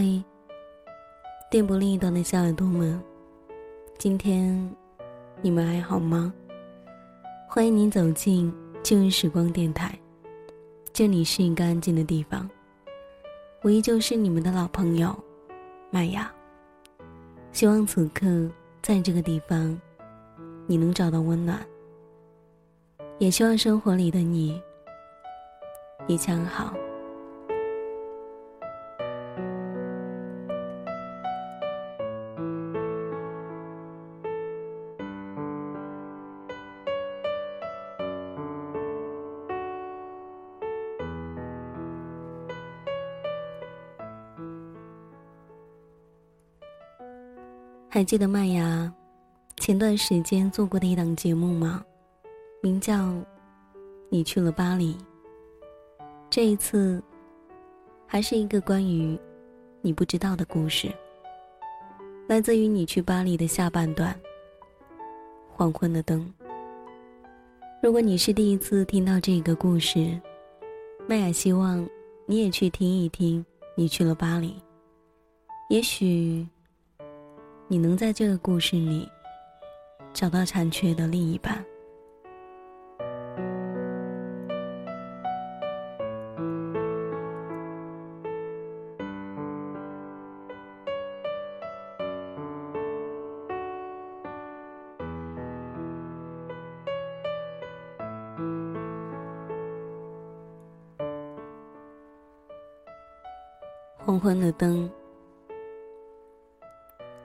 嗨，电波另一端的小耳朵们，今天你们还好吗？欢迎您走进旧日时光电台，这里是一个安静的地方。我依旧是你们的老朋友麦雅。希望此刻在这个地方，你能找到温暖。也希望生活里的你一切好。还记得麦芽前段时间做过的一档节目吗？名叫《你去了巴黎》。这一次，还是一个关于你不知道的故事，来自于《你去巴黎》的下半段。黄昏的灯。如果你是第一次听到这个故事，麦雅希望你也去听一听《你去了巴黎》，也许。你能在这个故事里找到残缺的另一半。昏昏的灯。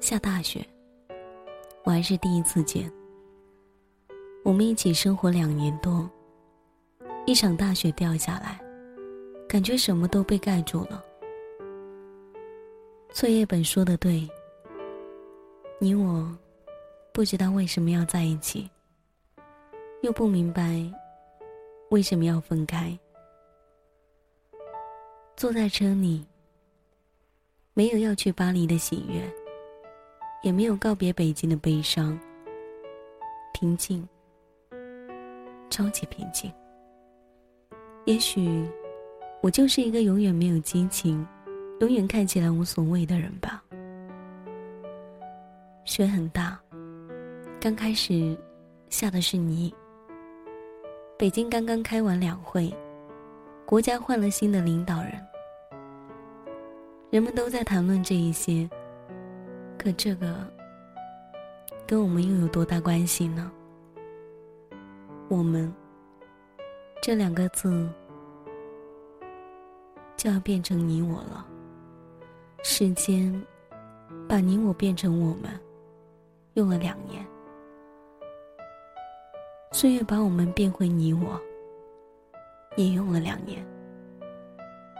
下大雪，我还是第一次见。我们一起生活两年多，一场大雪掉下来，感觉什么都被盖住了。作业本说的对，你我不知道为什么要在一起，又不明白为什么要分开。坐在车里，没有要去巴黎的喜悦。也没有告别北京的悲伤。平静，超级平静。也许，我就是一个永远没有激情、永远看起来无所谓的人吧。雪很大，刚开始下的是泥。北京刚刚开完两会，国家换了新的领导人，人们都在谈论这一些。可这个跟我们又有多大关系呢？我们这两个字就要变成你我了。时间把你我变成我们，用了两年；岁月把我们变回你我，也用了两年。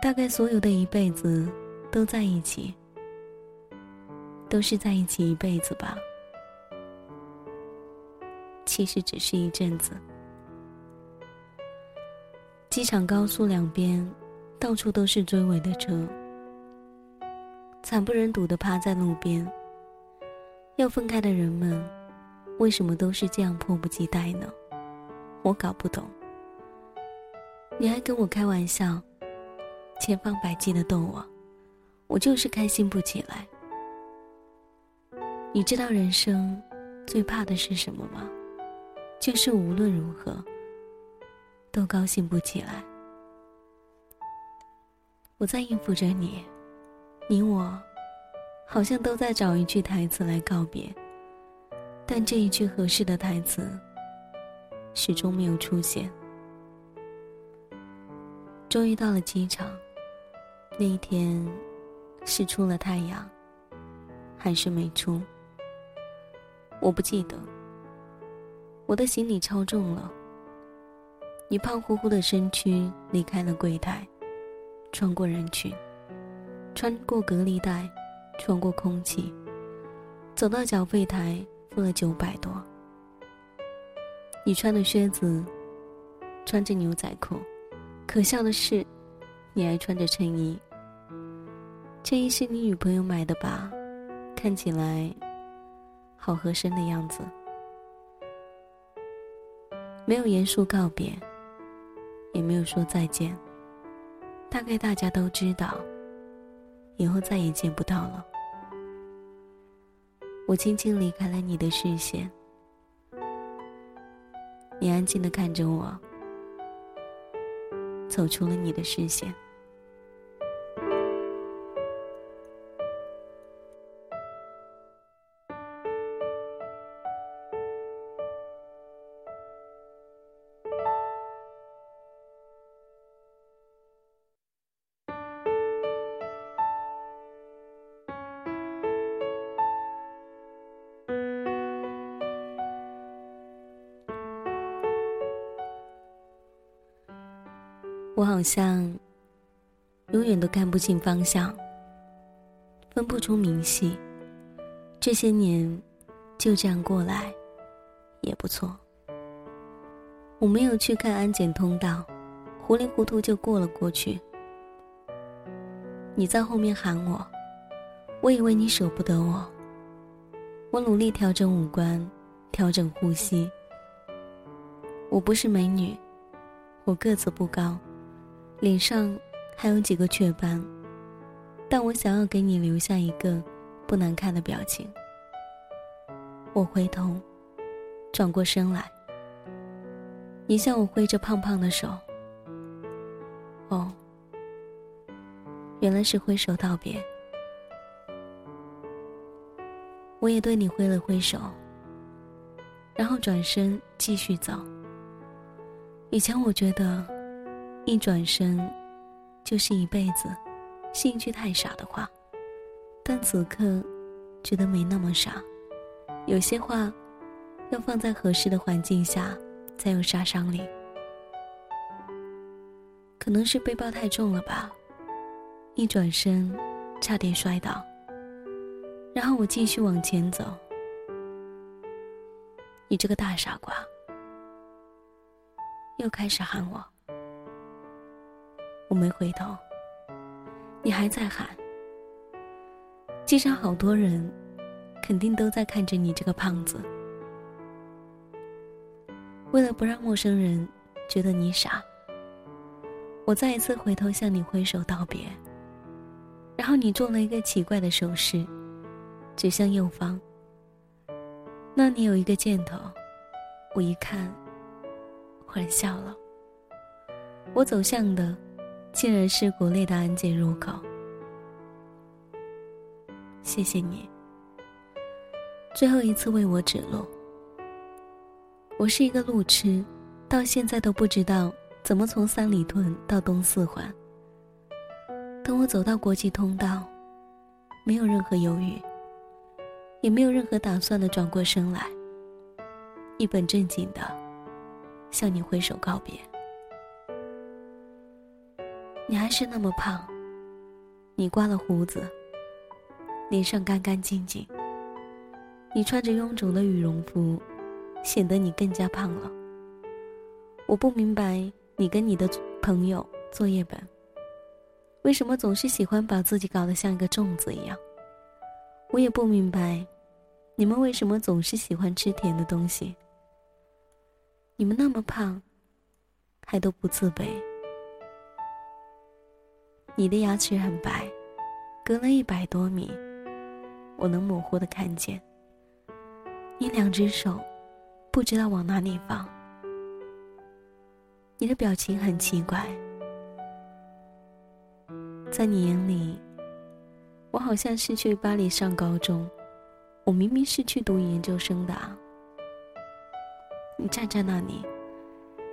大概所有的一辈子都在一起。都是在一起一辈子吧，其实只是一阵子。机场高速两边，到处都是追尾的车，惨不忍睹的趴在路边。要分开的人们，为什么都是这样迫不及待呢？我搞不懂。你还跟我开玩笑，千方百计的逗我，我就是开心不起来。你知道人生最怕的是什么吗？就是无论如何都高兴不起来。我在应付着你，你我好像都在找一句台词来告别，但这一句合适的台词始终没有出现。终于到了机场，那一天是出了太阳，还是没出？我不记得，我的行李超重了。你胖乎乎的身躯离开了柜台，穿过人群，穿过隔离带，穿过空气，走到缴费台，付了九百多。你穿的靴子，穿着牛仔裤，可笑的是，你还穿着衬衣。衬衣是你女朋友买的吧？看起来好合身的样子。没有严肃告别，也没有说再见。大概大家都知道，以后再也见不到了。我轻轻离开了你的视线，你安静的看着我，走出了你的视线。我好像永远都看不清方向，分不出明细。这些年就这样过来，也不错。我没有去看安检通道，糊里糊涂就过了过去。你在后面喊我，我以为你舍不得我。我努力调整五官，调整呼吸。我不是美女，我个子不高。脸上还有几个雀斑，但我想要给你留下一个不难看的表情。我回头，转过身来，你向我挥着胖胖的手。哦，原来是挥手道别。我也对你挥了挥手，然后转身继续走。以前我觉得。一转身，就是一辈子，是一句太傻的话。但此刻，觉得没那么傻。有些话，要放在合适的环境下，才有杀伤力。可能是背包太重了吧，一转身，差点摔倒。然后我继续往前走。你这个大傻瓜，又开始喊我。我没回头，你还在喊。机上好多人，肯定都在看着你这个胖子。为了不让陌生人觉得你傻，我再一次回头向你挥手道别。然后你做了一个奇怪的手势，指向右方。那里有一个箭头，我一看，忽然笑了。我走向的。竟然是国内的安检入口。谢谢你，最后一次为我指路。我是一个路痴，到现在都不知道怎么从三里屯到东四环。等我走到国际通道，没有任何犹豫，也没有任何打算的转过身来，一本正经的向你挥手告别。你还是那么胖，你刮了胡子，脸上干干净净。你穿着臃肿的羽绒服，显得你更加胖了。我不明白你跟你的朋友作业本，为什么总是喜欢把自己搞得像一个粽子一样。我也不明白，你们为什么总是喜欢吃甜的东西。你们那么胖，还都不自卑。你的牙齿很白，隔了一百多米，我能模糊的看见。你两只手不知道往哪里放，你的表情很奇怪。在你眼里，我好像是去巴黎上高中，我明明是去读研究生的啊。你站在那里，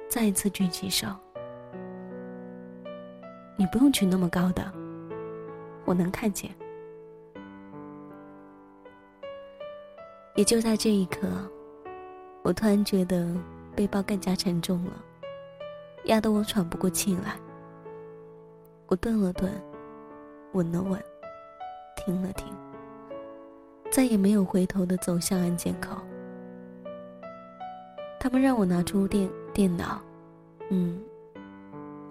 再一次举起手。你不用举那么高的，我能看见。也就在这一刻，我突然觉得背包更加沉重了，压得我喘不过气来。我顿了顿，稳了稳。停了停，再也没有回头的走向安检口。他们让我拿出电电脑，嗯，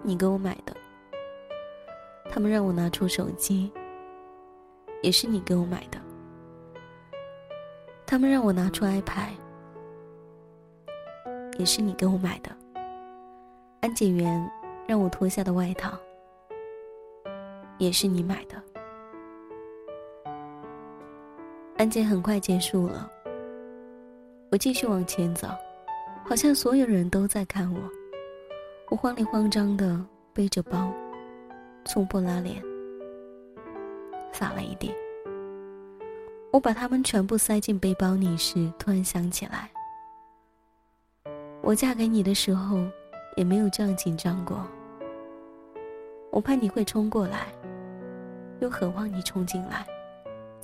你给我买的。他们让我拿出手机，也是你给我买的。他们让我拿出 iPad，也是你给我买的。安检员让我脱下的外套，也是你买的。安检很快结束了，我继续往前走，好像所有人都在看我。我慌里慌张的背着包，从不拉链，洒了一地。我把它们全部塞进背包里时，突然想起来，我嫁给你的时候也没有这样紧张过。我怕你会冲过来，又渴望你冲进来。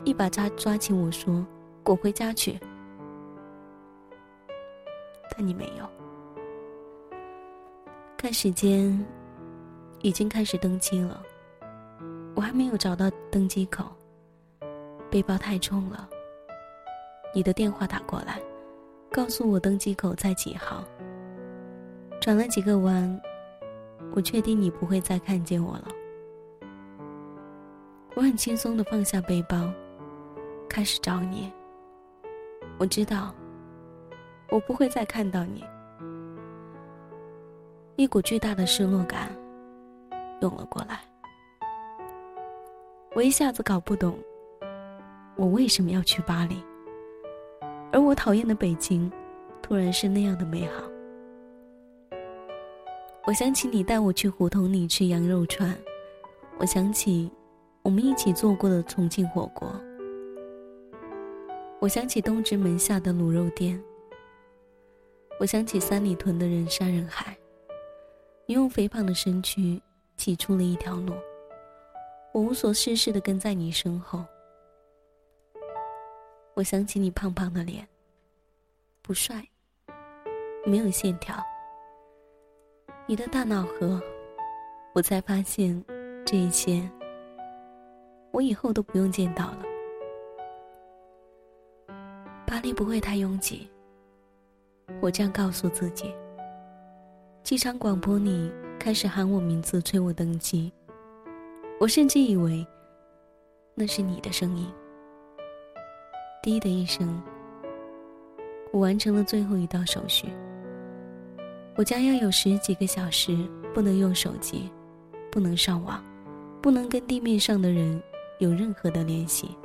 一把抓抓起我说：“滚回家去。”但你没有。看时间，已经开始登机了。我还没有找到登机口，背包太重了。你的电话打过来，告诉我登机口在几号。转了几个弯，我确定你不会再看见我了。我很轻松的放下背包。开始找你。我知道，我不会再看到你。一股巨大的失落感涌了过来。我一下子搞不懂，我为什么要去巴黎，而我讨厌的北京，突然是那样的美好。我想起你带我去胡同里吃羊肉串，我想起我们一起做过的重庆火锅。我想起东直门下的卤肉店。我想起三里屯的人山人海。你用肥胖的身躯挤出了一条路，我无所事事的跟在你身后。我想起你胖胖的脸，不帅，没有线条。你的大脑和，我才发现，这一切，我以后都不用见到了。巴黎不会太拥挤，我这样告诉自己。机场广播里开始喊我名字，催我登机。我甚至以为那是你的声音。滴的一声，我完成了最后一道手续。我将要有十几个小时不能用手机，不能上网，不能跟地面上的人有任何的联系。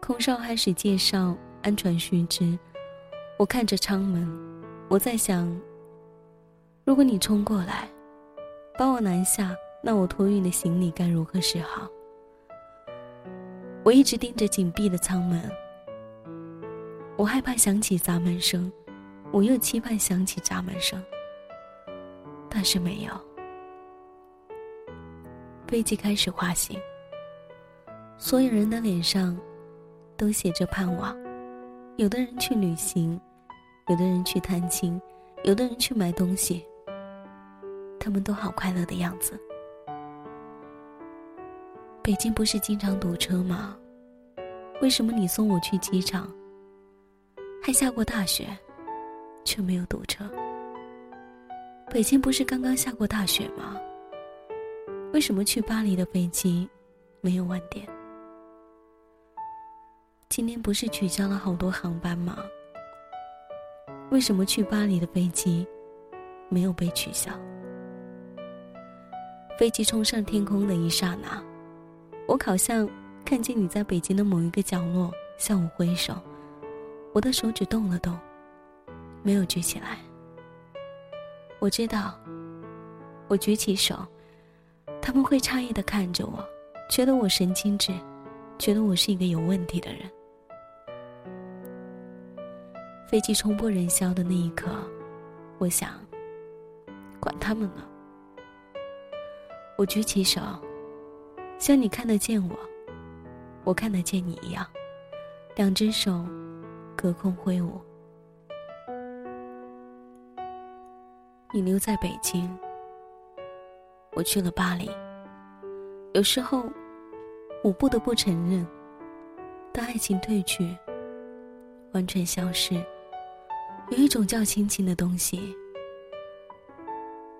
空少开始介绍安全须知，我看着舱门，我在想：如果你冲过来，把我拦下，那我托运的行李该如何是好？我一直盯着紧闭的舱门，我害怕响起砸门声，我又期盼响起砸门声，但是没有。飞机开始滑行，所有人的脸上。都写着盼望，有的人去旅行，有的人去探亲，有的人去买东西。他们都好快乐的样子。北京不是经常堵车吗？为什么你送我去机场，还下过大雪，却没有堵车？北京不是刚刚下过大雪吗？为什么去巴黎的飞机没有晚点？今天不是取消了好多航班吗？为什么去巴黎的飞机没有被取消？飞机冲上天空的一刹那，我好像看见你在北京的某一个角落向我挥手，我的手指动了动，没有举起来。我知道，我举起手，他们会诧异的看着我，觉得我神经质，觉得我是一个有问题的人。飞机冲破人霄的那一刻，我想，管他们呢。我举起手，像你看得见我，我看得见你一样，两只手隔空挥舞。你留在北京，我去了巴黎。有时候，我不得不承认，当爱情褪去，完全消失，有一种叫亲情的东西，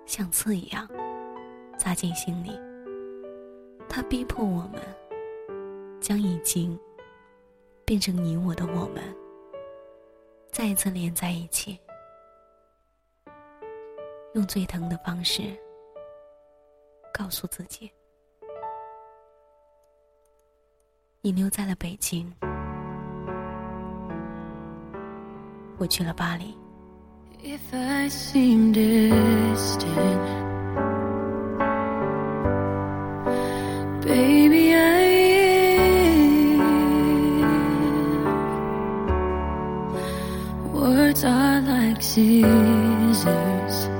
像刺一样扎进心里。它逼迫我们，将已经变成你我的我们，再一次连在一起，用最疼的方式告诉自己。你留在了北京，我去了巴黎。Baby, I am. Words are like scissors.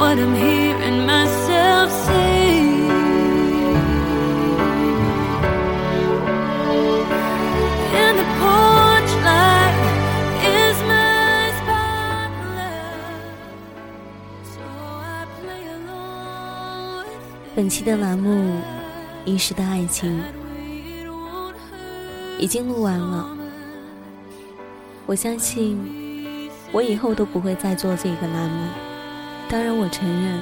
What I'm hearing myself say. And the porch light is my spotlight, so I play along with 本期的栏目《一时的爱情》it won't hurt 已经录完了，我相信我以后都不会再做这个栏目。当然，我承认，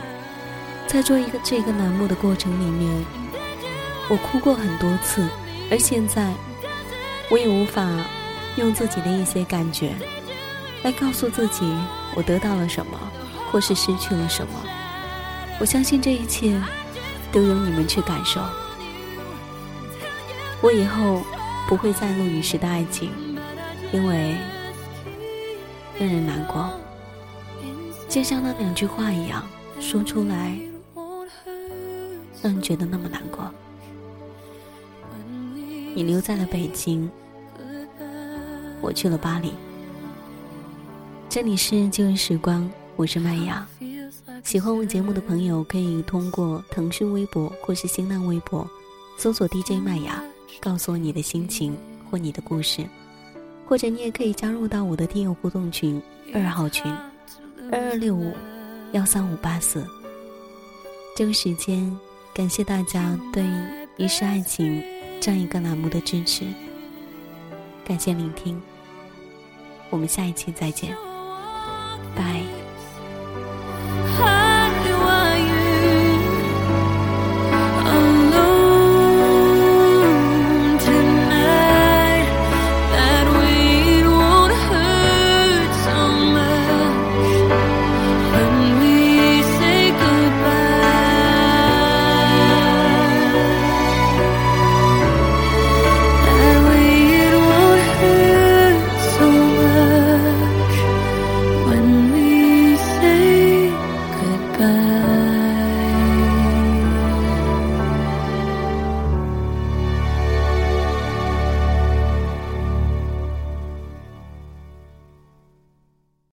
在做一个这个栏目的过程里面，我哭过很多次，而现在我也无法用自己的一些感觉来告诉自己我得到了什么，或是失去了什么。我相信这一切都由你们去感受。我以后不会再录雨时的爱情，因为让人难过，就像那两句话一样，说出来让人觉得那么难过。你留在了北京，我去了巴黎。这里是旧日时光，我是麦芽。喜欢我节目的朋友，可以通过腾讯微博或是新浪微博搜索 DJ 麦芽，告诉我你的心情或你的故事，或者你也可以加入到我的听友互动群二号群二二六五幺三五八四。这个时间，感谢大家对《一世爱情》这样一个栏目的支持，感谢聆听，我们下一期再见，拜。